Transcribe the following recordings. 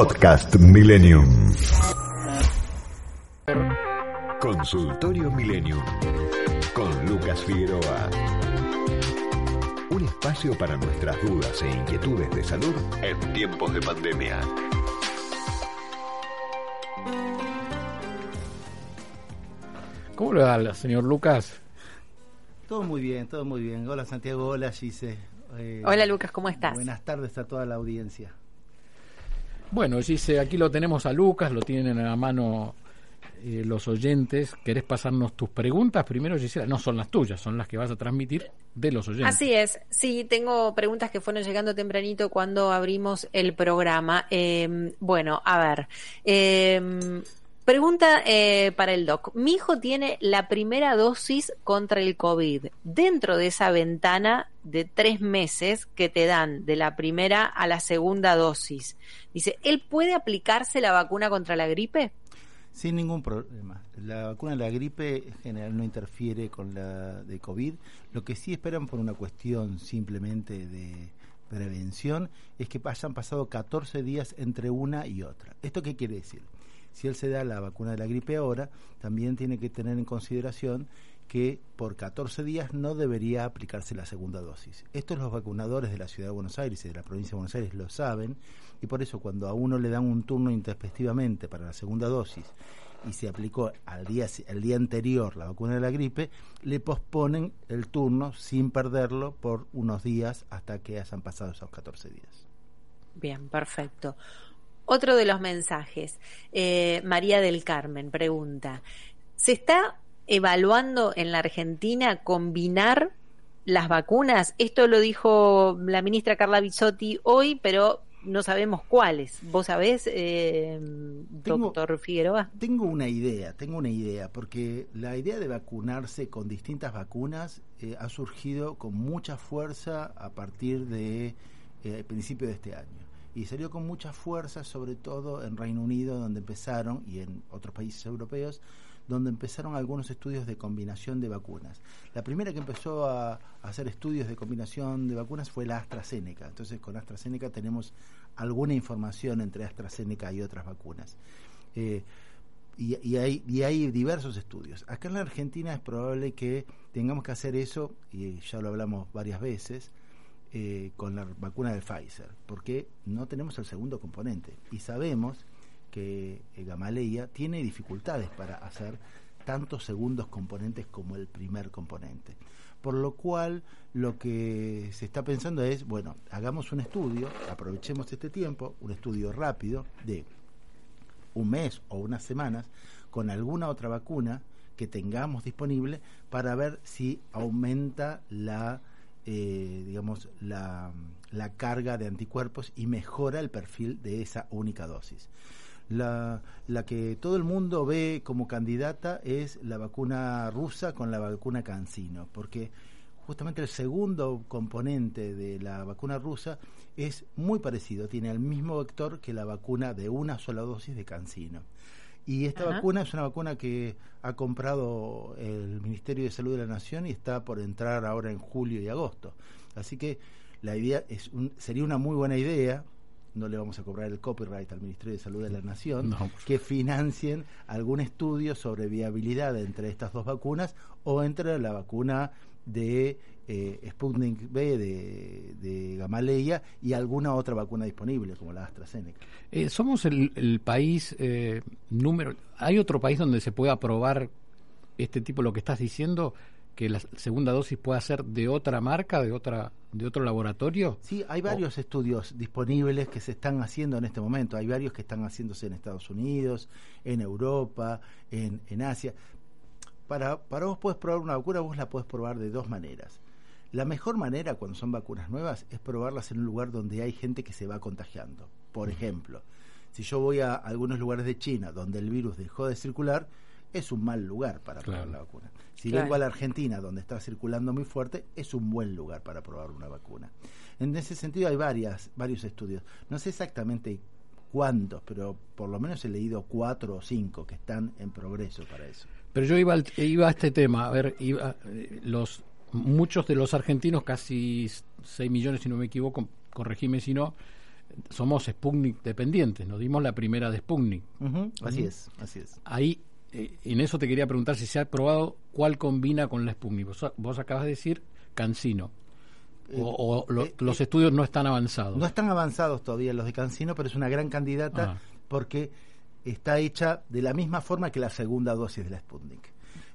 Podcast Millennium. Consultorio Millennium con Lucas Figueroa. Un espacio para nuestras dudas e inquietudes de salud en tiempos de pandemia. ¿Cómo le va, señor Lucas? Todo muy bien, todo muy bien. Hola Santiago, hola Gise. Eh, hola Lucas, ¿cómo estás? Buenas tardes a toda la audiencia. Bueno, Gise, aquí lo tenemos a Lucas, lo tienen a la mano eh, los oyentes. ¿Querés pasarnos tus preguntas? Primero, Gisela, no son las tuyas, son las que vas a transmitir de los oyentes. Así es, sí, tengo preguntas que fueron llegando tempranito cuando abrimos el programa. Eh, bueno, a ver. Eh, Pregunta eh, para el doc. Mi hijo tiene la primera dosis contra el COVID. Dentro de esa ventana de tres meses que te dan de la primera a la segunda dosis, dice, ¿él puede aplicarse la vacuna contra la gripe? Sin ningún problema. La vacuna de la gripe en general no interfiere con la de COVID. Lo que sí esperan por una cuestión simplemente de prevención es que hayan pasado 14 días entre una y otra. ¿Esto qué quiere decir? si él se da la vacuna de la gripe ahora, también tiene que tener en consideración que por 14 días no debería aplicarse la segunda dosis. Estos los vacunadores de la Ciudad de Buenos Aires y de la provincia de Buenos Aires lo saben y por eso cuando a uno le dan un turno intempestivamente para la segunda dosis y se aplicó al día, el día anterior la vacuna de la gripe, le posponen el turno sin perderlo por unos días hasta que hayan pasado esos 14 días. Bien, perfecto. Otro de los mensajes, eh, María del Carmen pregunta, ¿se está evaluando en la Argentina combinar las vacunas? Esto lo dijo la ministra Carla Bizzotti hoy, pero no sabemos cuáles. ¿Vos sabés, eh, doctor Figueroa? Tengo una idea, tengo una idea, porque la idea de vacunarse con distintas vacunas eh, ha surgido con mucha fuerza a partir de eh, principio de este año y salió con mucha fuerza, sobre todo en Reino Unido, donde empezaron, y en otros países europeos, donde empezaron algunos estudios de combinación de vacunas. La primera que empezó a, hacer estudios de combinación de vacunas fue la AstraZeneca. Entonces, con AstraZeneca tenemos alguna información entre AstraZeneca y otras vacunas. Eh, y, hay diversos estudios. Acá en la Argentina es probable que tengamos que hacer eso, y ya lo hablamos varias veces, eh, con la vacuna de Pfizer, porque no tenemos el segundo componente y sabemos que eh, Gamaleya tiene dificultades para hacer tantos segundos componentes como el primer componente. Por lo cual lo que se está pensando es, bueno, hagamos un estudio, aprovechemos este tiempo, un estudio rápido de un mes o unas semanas con alguna otra vacuna que tengamos disponible para ver si aumenta la eh, digamos, la, la, carga de anticuerpos y mejora el perfil de esa única dosis. La, la, que todo el mundo ve como candidata es la vacuna rusa con la vacuna Cancino, porque justamente el segundo componente de la vacuna rusa es muy parecido, tiene el mismo vector que la vacuna de una sola dosis de Cancino. Y esta vacuna es una vacuna que ha comprado el Ministerio de Salud de la Nación y está por entrar ahora en julio y agosto. Así que la idea es sería una muy buena idea, no le vamos a cobrar el copyright al Ministerio de Salud de la Nación, que financien algún estudio sobre viabilidad entre estas dos vacunas o entre la vacuna de eh, Sputnik B de, de, Gamaleya y alguna otra vacuna disponible, como la AstraZeneca. Eh, somos el, país eh, número. ¿Hay otro país donde se pueda probar este tipo, lo que estás diciendo? Que la segunda dosis pueda ser de otra marca, de otra de otro laboratorio? Sí, hay varios estudios disponibles que se están haciendo en este momento. Hay varios que están haciéndose en Estados Unidos, en Europa, en, en Asia. Para, para vos puedes probar una vacuna, vos la puedes probar de dos maneras. La mejor manera cuando son vacunas nuevas es probarlas en un lugar donde hay gente que se va contagiando. Por ejemplo, si yo voy a algunos lugares de China donde el virus dejó de circular, es un mal lugar para probar la vacuna. Si vengo a la Argentina donde está circulando muy fuerte, es un buen lugar para probar una vacuna. En ese sentido hay varias, varios estudios. No sé exactamente cuántos, pero por lo menos he leído cuatro o cinco que están en progreso para eso. Pero yo iba, iba a este tema, a ver, iba, eh, los muchos de los argentinos, casi 6 millones si no me equivoco, corregime si no, somos Sputnik dependientes, nos dimos la primera de Sputnik. Así es, así es. Ahí, eh, en eso te quería preguntar si se ha probado cuál combina con la Sputnik. Vos, vos acabas de decir Cancino. Eh, o, o lo- eh, los estudios no están avanzados. No están avanzados todavía los de Cancino, pero es una gran candidata Ah. porque está hecha de la misma forma que la segunda dosis de la Sputnik.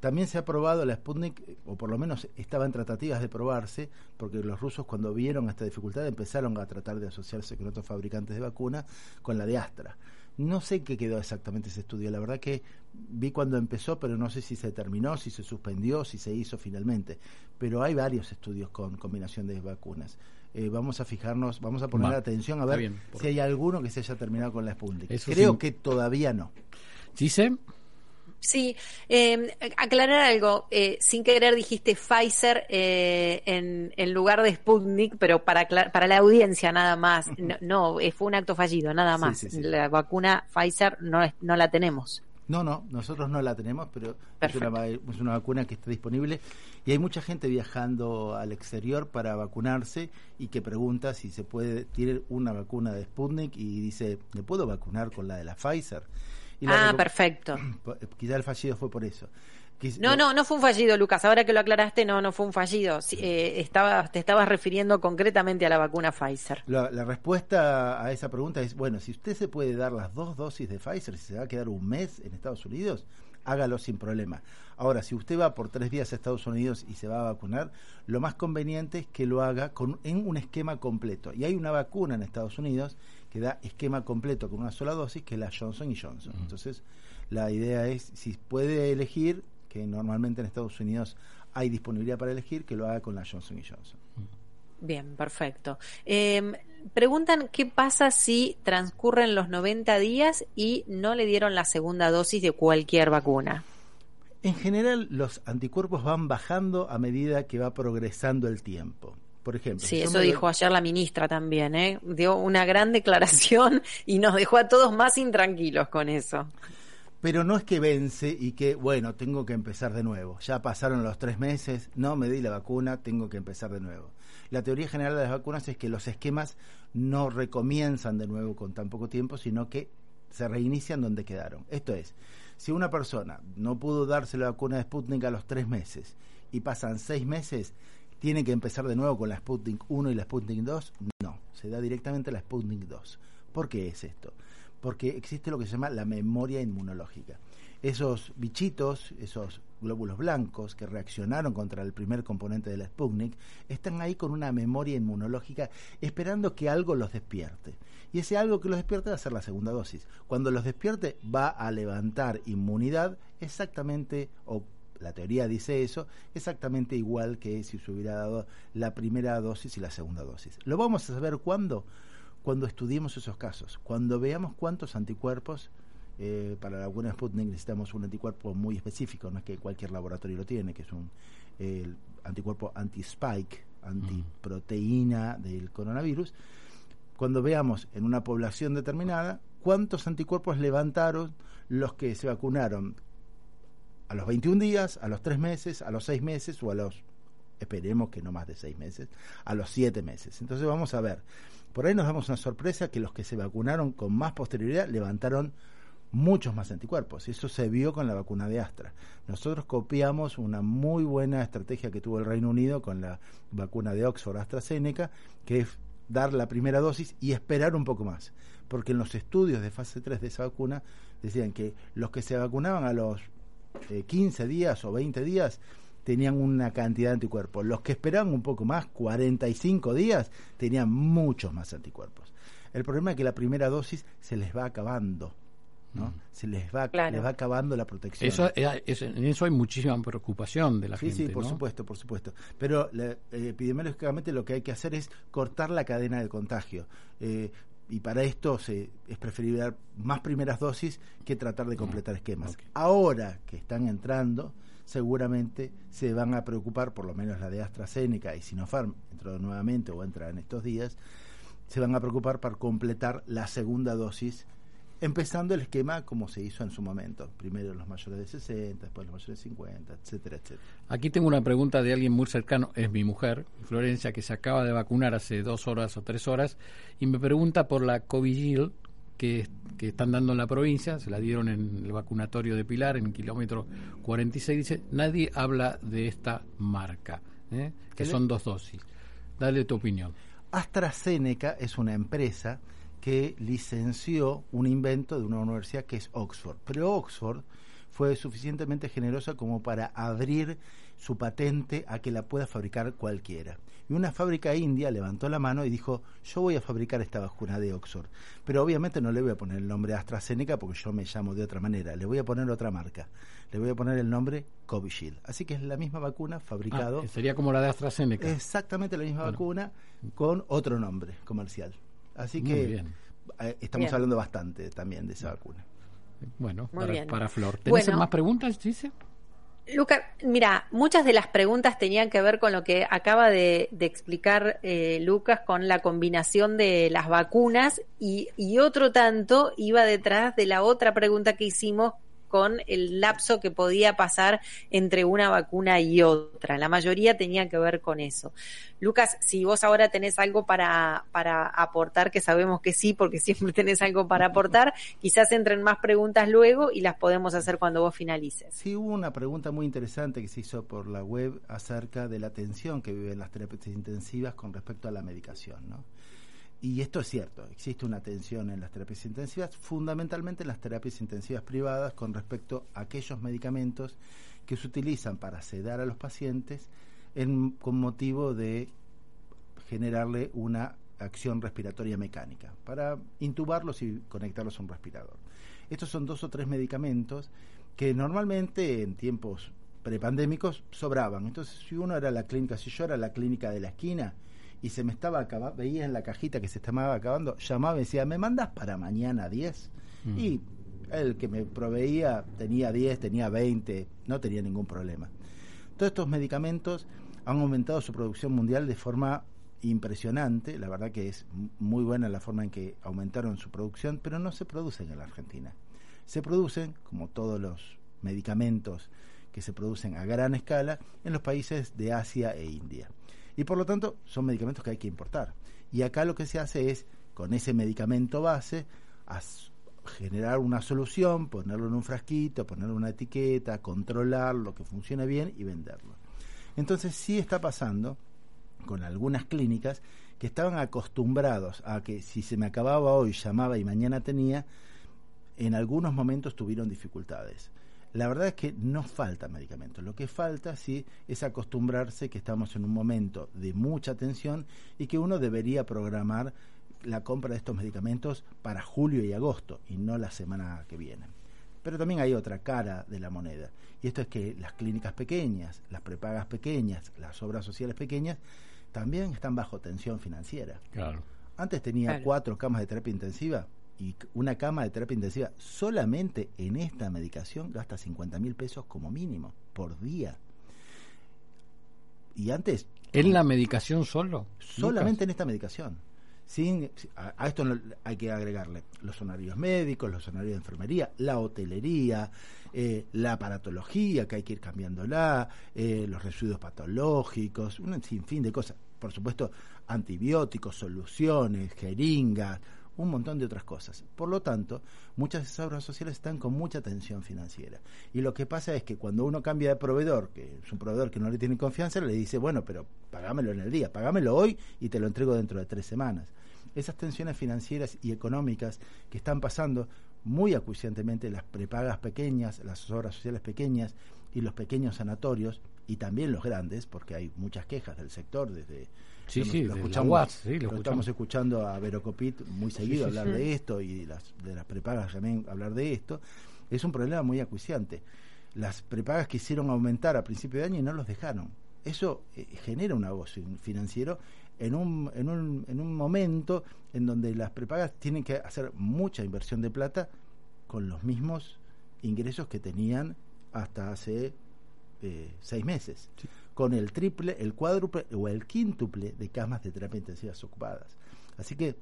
También se ha probado la Sputnik, o por lo menos estaba en tratativas de probarse, porque los rusos cuando vieron esta dificultad empezaron a tratar de asociarse con otros fabricantes de vacuna, con la de Astra. No sé qué quedó exactamente ese estudio, la verdad que vi cuando empezó, pero no sé si se terminó, si se suspendió, si se hizo finalmente. Pero hay varios estudios con combinación de vacunas. Eh, vamos a fijarnos, vamos a poner Va, atención a ver bien, si hay alguno que se haya terminado con la Sputnik. Eso Creo sí. que todavía no. ¿Dice? Sí, eh, aclarar algo. eh, sin querer dijiste Pfizer eh, en, en lugar de Sputnik, pero para, para la audiencia nada más. No, no, eh, fue un acto fallido, nada más. sí, sí. La vacuna Pfizer no, es- no la tenemos. No, no, nosotros no la tenemos, pero es una, es una vacuna que está disponible y hay mucha gente viajando al exterior para vacunarse y que pregunta si se puede, tiene una vacuna de Sputnik y dice, ¿me puedo vacunar con la de la Pfizer? Y la Ah, perfecto. Quizá el fallido fue por eso. No, no, no fue un fallido, Lucas. Ahora que lo aclaraste, no, no fue un fallido. Sí, eh, estaba, te estabas refiriendo concretamente a la vacuna Pfizer. La, la respuesta a esa pregunta es, bueno, si usted se puede dar las dos dosis de Pfizer, si se va a quedar un mes en Estados Unidos, hágalo sin problema. Ahora, si usted va por tres días a Estados Unidos y se va a vacunar, lo más conveniente es que lo haga con, en un esquema completo. Y hay una vacuna en Estados Unidos que da esquema completo con una sola dosis, que es la Johnson Johnson. Entonces, la idea es, si puede elegir, que normalmente en Estados Unidos hay disponibilidad para elegir, que lo haga con la Johnson Johnson. Bien, perfecto. Eh, preguntan qué pasa si transcurren los 90 días y no le dieron la segunda dosis de cualquier vacuna. En general, los anticuerpos van bajando a medida que va progresando el tiempo. Por ejemplo, Sí, eso dijo ayer la ministra también, ¿eh? Dio una gran declaración y nos dejó a todos más intranquilos con eso. Pero no es que vence y que, bueno, tengo que empezar de nuevo. Ya pasaron los tres meses, no me di la vacuna, tengo que empezar de nuevo. La teoría general de las vacunas es que los esquemas no recomienzan de nuevo con tan poco tiempo, sino que se reinician donde quedaron. Esto es, si una persona no pudo darse la vacuna de Sputnik a los tres meses y pasan seis meses, ¿tiene que empezar de nuevo con la Sputnik 1 y la Sputnik 2? No, se da directamente la Sputnik 2. ¿Por qué es esto? Porque existe lo que se llama la memoria inmunológica. Esos bichitos, esos glóbulos blancos que reaccionaron contra el primer componente de la Sputnik, están ahí con una memoria inmunológica esperando que algo los despierte. Y ese algo que los despierte va a ser la segunda dosis. Cuando los despierte va a levantar inmunidad exactamente, o la teoría dice eso, exactamente igual que si se hubiera dado la primera dosis y la segunda dosis. ¿Lo vamos a saber cuándo? Cuando estudiemos esos casos, cuando veamos cuántos anticuerpos, eh, para la vacuna Sputnik necesitamos un anticuerpo muy específico, no es que cualquier laboratorio lo tiene, que es un anticuerpo anti-spike, antiproteína del coronavirus. Cuando veamos en una población determinada cuántos anticuerpos levantaron los que se vacunaron a los 21 días, a los 3 meses, a los 6 meses o a los, esperemos que no más de 6 meses, a los 7 meses. Entonces vamos a ver, por ahí nos damos una sorpresa que los que se vacunaron con más posterioridad levantaron muchos más anticuerpos. Eso se vio con la vacuna de Astra. Nosotros copiamos una muy buena estrategia que tuvo el Reino Unido con la vacuna de Oxford AstraZeneca, que es dar la primera dosis y esperar un poco más. Porque en los estudios de fase 3 de esa vacuna decían que los que se vacunaban a los eh, 15 días o 20 días tenían una cantidad de anticuerpos. Los que esperaban un poco más, 45 días, tenían muchos más anticuerpos. El problema es que la primera dosis se les va acabando. ¿no? Se les va, Claro. les va acabando la protección. Eso, eh, es- en eso hay muchísima preocupación de la Sí, gente. sí, por ¿no? supuesto, por supuesto. Pero eh, epidemiológicamente lo que hay que hacer es cortar la cadena de contagio. Eh, y para esto se, es preferible dar más primeras dosis que tratar de completar esquemas. Ahora que están entrando, seguramente se van a preocupar, por lo menos la de AstraZeneca y Sinopharm, entró nuevamente o entra en estos días, se van a preocupar para completar la segunda dosis empezando el esquema como se hizo en su momento. Primero los mayores de 60, después los mayores de 50, etcétera, etcétera. Aquí tengo una pregunta de alguien muy cercano, es mi mujer, Florencia, que se acaba de vacunar hace dos horas o tres horas, y me pregunta por la Covishield que, que están dando en la provincia, se la dieron en el vacunatorio de Pilar, en el kilómetro 46, dice, nadie habla de esta marca, ¿eh? que son dos dosis. Dale tu opinión. AstraZeneca es una empresa que licenció un invento de una universidad que es Oxford. Pero Oxford fue suficientemente generosa como para abrir su patente a que la pueda fabricar cualquiera. Y una fábrica india levantó la mano y dijo, yo voy a fabricar esta vacuna de Oxford. Pero obviamente no le voy a poner el nombre AstraZeneca porque yo me llamo de otra manera. Le voy a poner otra marca. Le voy a poner el nombre Covishield. Así que es la misma vacuna fabricado. Ah, sería como la de AstraZeneca. Exactamente la misma vacuna con otro nombre comercial. Así que eh, estamos hablando bastante también de esa vacuna. Bueno, para, Flor. ¿Tenés más preguntas, dice? Luca, mira, muchas de las preguntas tenían que ver con lo que acaba de, explicar eh, Lucas con la combinación de las vacunas y, y otro tanto iba detrás de la otra pregunta que hicimos con el lapso que podía pasar entre una vacuna y otra. La mayoría tenía que ver con eso. Lucas, si vos ahora tenés algo para, para aportar, que sabemos que sí, porque siempre tenés algo para aportar, quizás entren más preguntas luego y las podemos hacer cuando vos finalices. Sí, hubo una pregunta muy interesante que se hizo por la web acerca de la tensión que viven las terapias intensivas con respecto a la medicación, ¿no? Y esto es cierto, existe una tensión en las terapias intensivas, fundamentalmente en las terapias intensivas privadas con respecto a aquellos medicamentos que se utilizan para sedar a los pacientes con motivo de generarle una acción respiratoria mecánica, para intubarlos y conectarlos a un respirador. Estos son dos o tres medicamentos que normalmente en tiempos prepandémicos sobraban. Entonces, si uno era la clínica, si yo era la clínica de la esquina, y se me estaba acabando, veía en la cajita que se estaba acabando, llamaba y decía, ¿me mandas para mañana 10? Mm. Y el que me proveía tenía 10, tenía 20, no tenía ningún problema. Todos estos medicamentos han aumentado su producción mundial de forma impresionante, la verdad que es muy buena la forma en que aumentaron su producción, pero no se producen en la Argentina. Se producen, como todos los medicamentos que se producen a gran escala, en los países de Asia e India. Y por lo tanto, son medicamentos que hay que importar. Y acá lo que se hace es, con ese medicamento base, generar una solución, ponerlo en un frasquito, ponerle una etiqueta, controlarlo, que funcione bien y venderlo. Entonces sí está pasando con algunas clínicas que estaban acostumbrados a que si se me acababa hoy, llamaba y mañana tenía, en algunos momentos tuvieron dificultades. La verdad es que no falta medicamento. Lo que falta sí es acostumbrarse que estamos en un momento de mucha tensión y que uno debería programar la compra de estos medicamentos para julio y agosto y no la semana que viene. Pero también hay otra cara de la moneda y esto es que las clínicas pequeñas, las prepagas pequeñas, las obras sociales pequeñas también están bajo tensión financiera. Claro. Antes tenía cuatro camas de terapia intensiva, y una cama de terapia intensiva solamente en esta medicación gasta 50 mil pesos como mínimo por día. Y antes... ¿En la medicación solo? Solamente en esta medicación. Sin, a, esto hay que agregarle los honorarios médicos, los honorarios de enfermería, la hotelería, eh, la aparatología, que hay que ir cambiándola, eh, los residuos patológicos, un sinfín de cosas. Por supuesto, antibióticos, soluciones, jeringas, un montón de otras cosas. Por lo tanto, muchas obras sociales están con mucha tensión financiera. Y lo que pasa es que cuando uno cambia de proveedor, que es un proveedor que no le tiene confianza, le dice, bueno, pero pagámelo en el día, pagámelo hoy y te lo entrego dentro de tres semanas. Esas tensiones financieras y económicas que están pasando muy acuciantemente las prepagas pequeñas, las obras sociales pequeñas y los pequeños sanatorios, y también los grandes, porque hay muchas quejas del sector desde Sí, sí, lo, escuchamos, lo, estamos escuchando a Verocopit muy seguido hablar de esto y las, de las prepagas también hablar de esto. Es un problema muy acuciante. Las prepagas quisieron aumentar a principio de año y no los dejaron. Eso eh, genera un negocio financiero en un, en, un, en un momento en donde las prepagas tienen que hacer mucha inversión de plata con los mismos ingresos que tenían hasta hace eh, seis meses con el triple, el cuádruple o el quíntuple de camas de terapia intensiva ocupadas. Así que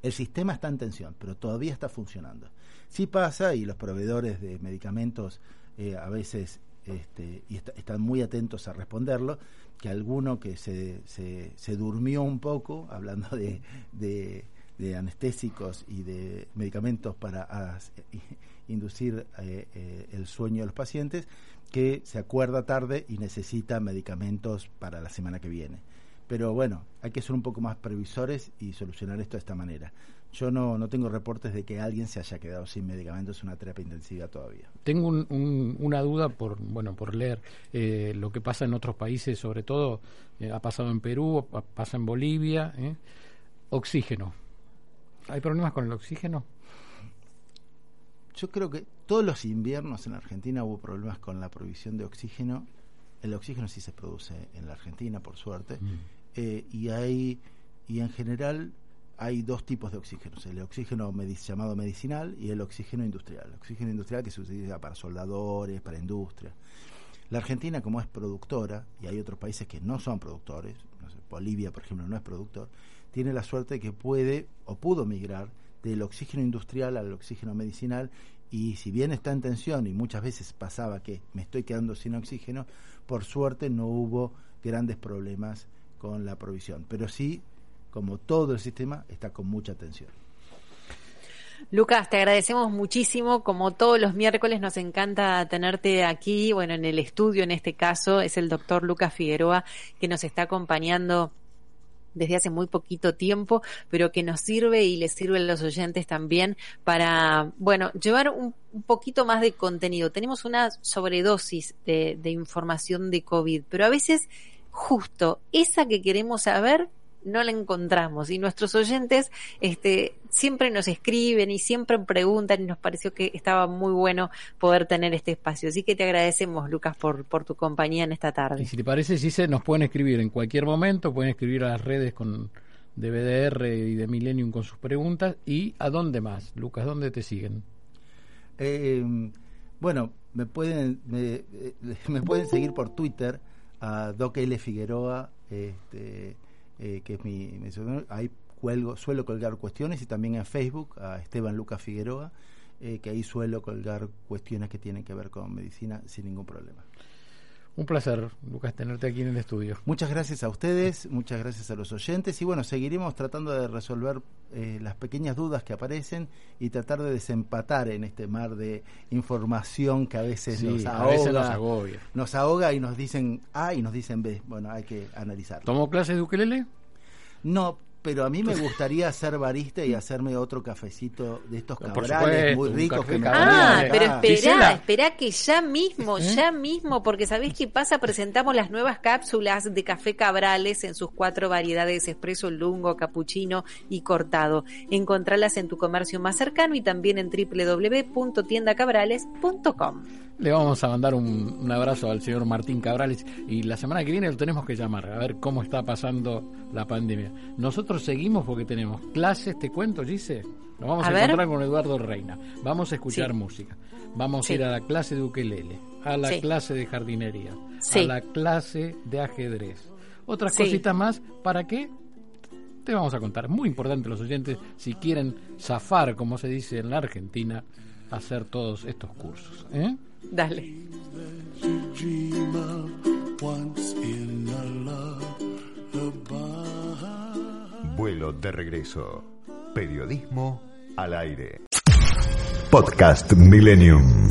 El sistema está en tensión, pero todavía está funcionando. Sí pasa, y los proveedores de medicamentos eh, a veces este, y están muy atentos a responderlo, que alguno que se, se, se durmió un poco, hablando de, de, anestésicos y de medicamentos para inducir eh, eh, el sueño de los pacientes, que se acuerda tarde y necesita medicamentos para la semana que viene. Pero bueno, hay que ser un poco más previsores y solucionar esto de esta manera. Yo no, no tengo reportes de que alguien se haya quedado sin medicamentos en una terapia intensiva todavía. Tengo una duda por bueno por leer eh, lo que pasa en otros países, sobre todo eh, ha pasado en Perú, pasa en Bolivia. Eh. Oxígeno. ¿Hay problemas con el oxígeno? Yo creo que todos los inviernos en Argentina hubo problemas con la provisión de oxígeno. El oxígeno sí se produce en la Argentina, por suerte. Mm. y hay y en general hay dos tipos de oxígenos, el oxígeno llamado medicinal y el oxígeno industrial. El oxígeno industrial que se utiliza para soldadores, para industria. La Argentina, como es productora, y hay otros países que no son productores, Bolivia, por ejemplo, no es productor, tiene la suerte de que puede o pudo migrar del oxígeno industrial al oxígeno medicinal y si bien está en tensión y muchas veces pasaba que me estoy quedando sin oxígeno, por suerte no hubo grandes problemas con la provisión. Pero sí como todo el sistema, está con mucha atención. Lucas, te agradecemos muchísimo. Como todos los miércoles, nos encanta tenerte aquí, bueno, en el estudio en este caso, es el doctor Lucas Figueroa que nos está acompañando desde hace muy poquito tiempo, pero que nos sirve y les sirve a los oyentes también para, bueno, llevar un, poquito más de contenido. Tenemos una sobredosis de, de información de COVID, pero a veces justo esa que queremos saber no la encontramos y nuestros oyentes este siempre nos escriben y siempre preguntan y nos pareció que estaba muy bueno poder tener este espacio. Así que te agradecemos, Lucas, por, por tu compañía en esta tarde. Y si te parece, sí se nos pueden escribir en cualquier momento, pueden escribir a las redes con de BDR y de Millennium con sus preguntas. ¿Y a dónde más, Lucas? ¿Dónde te siguen? Eh, bueno, me pueden, me, me, pueden seguir por Twitter a Doc L. Figueroa. Este, eh, que es mi, mi ahí cuelgo, suelo colgar cuestiones y también en Facebook a Esteban Lucas Figueroa, eh, que ahí suelo colgar cuestiones que tienen que ver con medicina sin ningún problema. Un placer, Lucas, tenerte aquí en el estudio. Muchas gracias a ustedes, muchas gracias a los oyentes y bueno, seguiremos tratando de resolver eh, las pequeñas dudas que aparecen y tratar de desempatar en este mar de información que a veces, nos, ahoga, nos ahoga y nos dicen A y nos dicen B. Bueno, hay que analizarlo. ¿Tomó clases de ukelele? No, pero a mí me gustaría ser barista y hacerme otro cafecito de estos cabrales muy ricos que me Ah, pero espera, espera que ya mismo, ¿Eh? ya mismo, porque ¿sabés qué pasa? Presentamos las nuevas cápsulas de café cabrales en sus cuatro variedades, espresso, lungo, cappuccino y cortado. Encontralas en tu comercio más cercano y también en www.tiendacabrales.com. Le vamos a mandar un, un, abrazo al señor Martín Cabrales y la semana que viene lo tenemos que llamar a ver cómo está pasando la pandemia. Nosotros seguimos porque tenemos clases, te cuento, Gise. Nos vamos a, encontrar con Eduardo Reina. Vamos a escuchar música. Vamos a ir a la clase de ukelele, a la clase de jardinería, a la clase de ajedrez. Otras cositas más, ¿para qué? Te vamos a contar. Muy importante los oyentes, si quieren zafar, como se dice en la Argentina, hacer todos estos cursos. ¿eh? Dale. Vuelo de regreso. Periodismo al aire. Podcast Millennium.